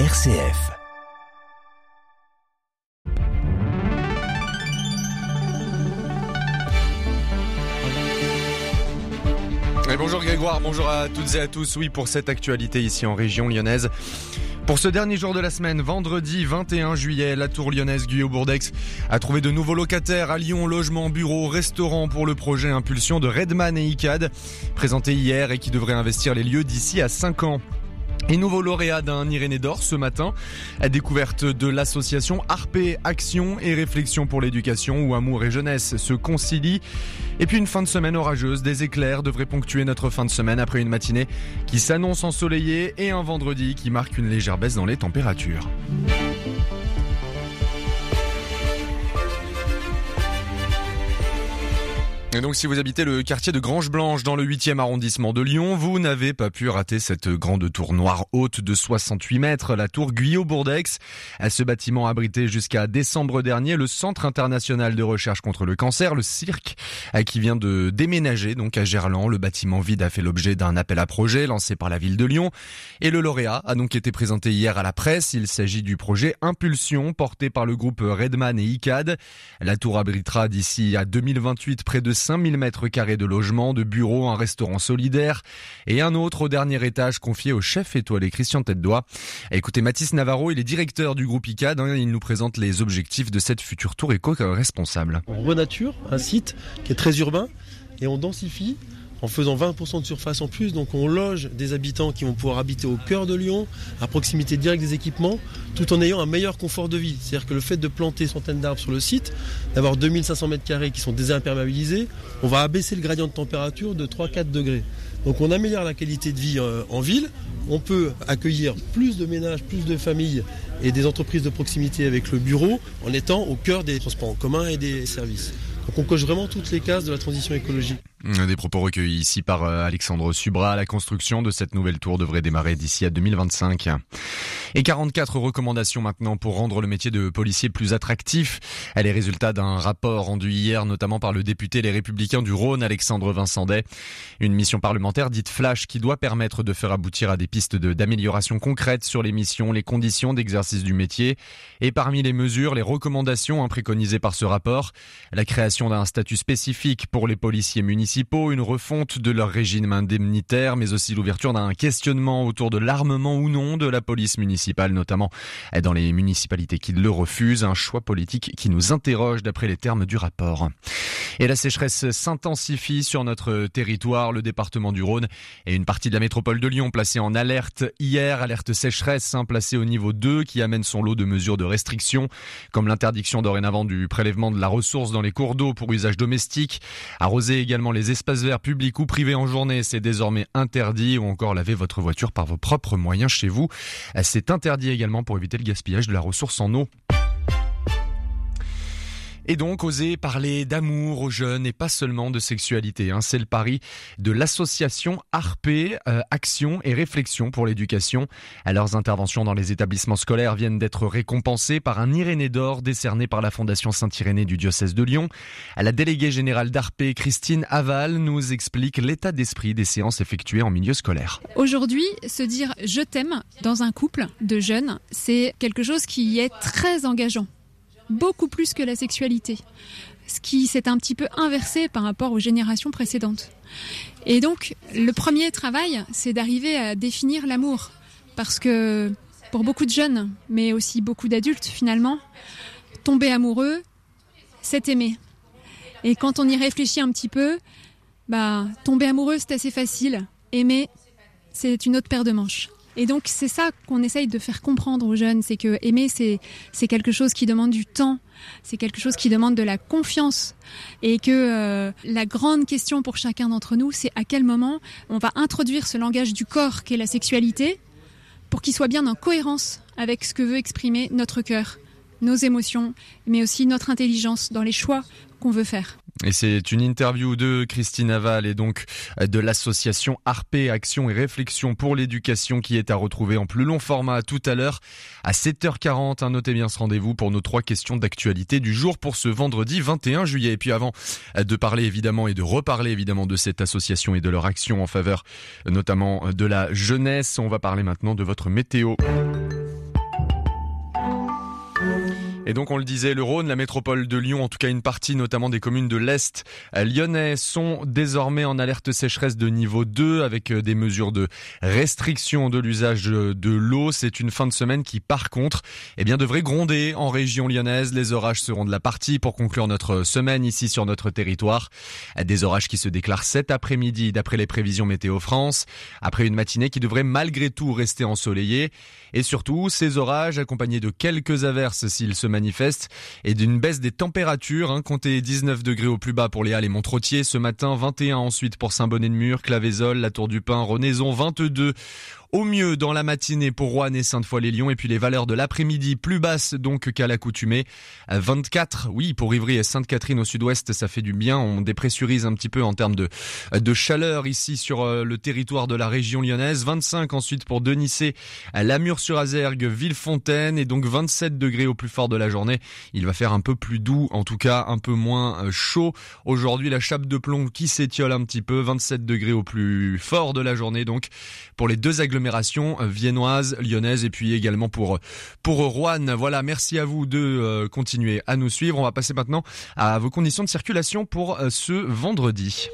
RCF. Bonjour Grégoire, bonjour à toutes et à tous. Oui, pour cette actualité ici en région lyonnaise. Pour ce dernier jour de la semaine, vendredi 21 juillet, la tour lyonnaise Guyot Bourdex a trouvé de nouveaux locataires à Lyon, logement, bureau, restaurant pour le projet Impulsion de Redman et ICAD, présenté hier et qui devrait investir les lieux d'ici à 5 ans. Et nouveau lauréat d'un Irénée d'Or ce matin, à découverte de l'association Arpé Action et Réflexion pour l'éducation où amour et jeunesse se concilient. Et puis une fin de semaine orageuse, des éclairs devraient ponctuer notre fin de semaine après une matinée qui s'annonce ensoleillée et un vendredi qui marque une légère baisse dans les températures. Et donc si vous habitez le quartier de Grange Blanche dans le 8e arrondissement de Lyon, vous n'avez pas pu rater cette grande tour noire haute de 68 mètres, la tour Guyot-Bourdex. Ce bâtiment abritait jusqu'à décembre dernier le Centre international de recherche contre le cancer, le CIRC, qui vient de déménager donc à Gerland. Le bâtiment vide a fait l'objet d'un appel à projet lancé par la ville de Lyon. Et le lauréat a donc été présenté hier à la presse. Il s'agit du projet Impulsion porté par le groupe Redman et ICAD. La tour abritera d'ici à 2028 près de 5000 mètres carrés de logements, de bureaux, un restaurant solidaire et un autre au dernier étage confié au chef étoilé Christian Tête-Doigt. Écoutez, Mathis Navarro, il est directeur du groupe ICAD. Hein, il nous présente les objectifs de cette future tour éco-responsable. On renature un site qui est très urbain et on densifie en faisant 20% de surface en plus. Donc on loge des habitants qui vont pouvoir habiter au cœur de Lyon, à proximité directe des équipements, tout en ayant un meilleur confort de vie. C'est-à-dire que le fait de planter centaines d'arbres sur le site, d'avoir 2500 mètres carrés qui sont désimperméabilisés, on va abaisser le gradient de température de 3-4 degrés. Donc on améliore la qualité de vie euh, en ville, on peut accueillir plus de ménages, plus de familles et des entreprises de proximité avec le bureau en étant au cœur des transports en commun et des services. Donc on coche vraiment toutes les cases de la transition écologique. Des propos recueillis ici par euh, Alexandre Subra. La construction de cette nouvelle tour devrait démarrer d'ici à 2025. Et 44 recommandations maintenant pour rendre le métier de policier plus attractif. Elle est résultat d'un rapport rendu hier notamment par le député Les Républicains du Rhône, Alexandre Vincendet. Une mission parlementaire dite flash qui doit permettre de faire aboutir à des pistes d'amélioration concrètes sur les missions, les conditions d'exercice du métier. Et parmi les mesures, les recommandations hein, préconisées par ce rapport, la création d'un statut spécifique pour les policiers municipaux une refonte de leur régime indemnitaire, mais aussi l'ouverture d'un questionnement autour de l'armement ou non de la police municipale, notamment dans les municipalités qui le refusent, un choix politique qui nous interroge d'après les termes du rapport. Et la sécheresse s'intensifie sur notre territoire, le département du Rhône et une partie de la métropole de Lyon placée en alerte hier, alerte sécheresse hein, placée au niveau 2 qui amène son lot de mesures de restriction, comme l'interdiction dorénavant du prélèvement de la ressource dans les cours d'eau pour usage domestique, arroser également les espaces verts publics ou privés en journée, c'est désormais interdit, ou encore laver votre voiture par vos propres moyens chez vous. C'est interdit également pour éviter le gaspillage de la ressource en eau. Et donc oser parler d'amour aux jeunes et pas seulement de sexualité. Hein. C'est le pari de l'association Arpé, euh, Action et Réflexion pour l'éducation. Leurs interventions dans les établissements scolaires viennent d'être récompensées par un Irénée d'or décerné par la Fondation Saint-Irénée du diocèse de Lyon. La déléguée générale d'Arpé, Christine Aval, nous explique l'état d'esprit des séances effectuées en milieu scolaire. Aujourd'hui, se dire je t'aime dans un couple de jeunes, c'est quelque chose qui est très engageant beaucoup plus que la sexualité, ce qui s'est un petit peu inversé par rapport aux générations précédentes. Et donc, le premier travail, c'est d'arriver à définir l'amour, parce que pour beaucoup de jeunes, mais aussi beaucoup d'adultes finalement, tomber amoureux, c'est aimer. Et quand on y réfléchit un petit peu, bah, tomber amoureux, c'est assez facile. Aimer, c'est une autre paire de manches. Et donc c'est ça qu'on essaye de faire comprendre aux jeunes, c'est que aimer c'est c'est quelque chose qui demande du temps, c'est quelque chose qui demande de la confiance et que euh, la grande question pour chacun d'entre nous, c'est à quel moment on va introduire ce langage du corps qu'est la sexualité pour qu'il soit bien en cohérence avec ce que veut exprimer notre cœur, nos émotions, mais aussi notre intelligence dans les choix qu'on veut faire. Et c'est une interview de Christine Aval et donc de l'association Arpé Action et Réflexion pour l'éducation qui est à retrouver en plus long format tout à l'heure à 7h40. Notez bien ce rendez-vous pour nos trois questions d'actualité du jour pour ce vendredi 21 juillet. Et puis avant de parler évidemment et de reparler évidemment de cette association et de leur action en faveur notamment de la jeunesse, on va parler maintenant de votre météo. Et donc on le disait, le Rhône, la métropole de Lyon, en tout cas une partie notamment des communes de l'Est lyonnais sont désormais en alerte sécheresse de niveau 2 avec euh, des mesures de restriction de l'usage de l'eau. C'est une fin de semaine qui par contre eh bien, devrait gronder en région lyonnaise. Les orages seront de la partie pour conclure notre semaine ici sur notre territoire. Des orages qui se déclarent cet après-midi d'après les prévisions Météo France, après une matinée qui devrait malgré tout rester ensoleillée. Et surtout, ces orages accompagnés de quelques averses s'ils se manifeste et d'une baisse des températures. Hein, comptez 19 degrés au plus bas pour les Halles et ce matin, 21 ensuite pour Saint-Bonnet-de-Mur, Clavézol, la Tour du Pin, Renaison, 22 au mieux dans la matinée pour Rouen et Sainte-Foy-les-Lyons et puis les valeurs de l'après-midi plus basses donc qu'à l'accoutumée. 24, oui, pour Ivry et Sainte-Catherine au sud-ouest, ça fait du bien. On dépressurise un petit peu en termes de, de chaleur ici sur euh, le territoire de la région lyonnaise. 25 ensuite pour Denissé, Lamur-sur-Azergue, Villefontaine et donc 27 degrés au plus fort de la journée. Il va faire un peu plus doux, en tout cas un peu moins euh, chaud. Aujourd'hui, la chape de plomb qui s'étiole un petit peu, 27 degrés au plus fort de la journée donc pour les deux agglomérations euh, viennoise, lyonnaise et puis également pour pour Rouen. Voilà, merci à vous de euh, continuer à nous suivre. On va passer maintenant à vos conditions de circulation pour euh, ce vendredi.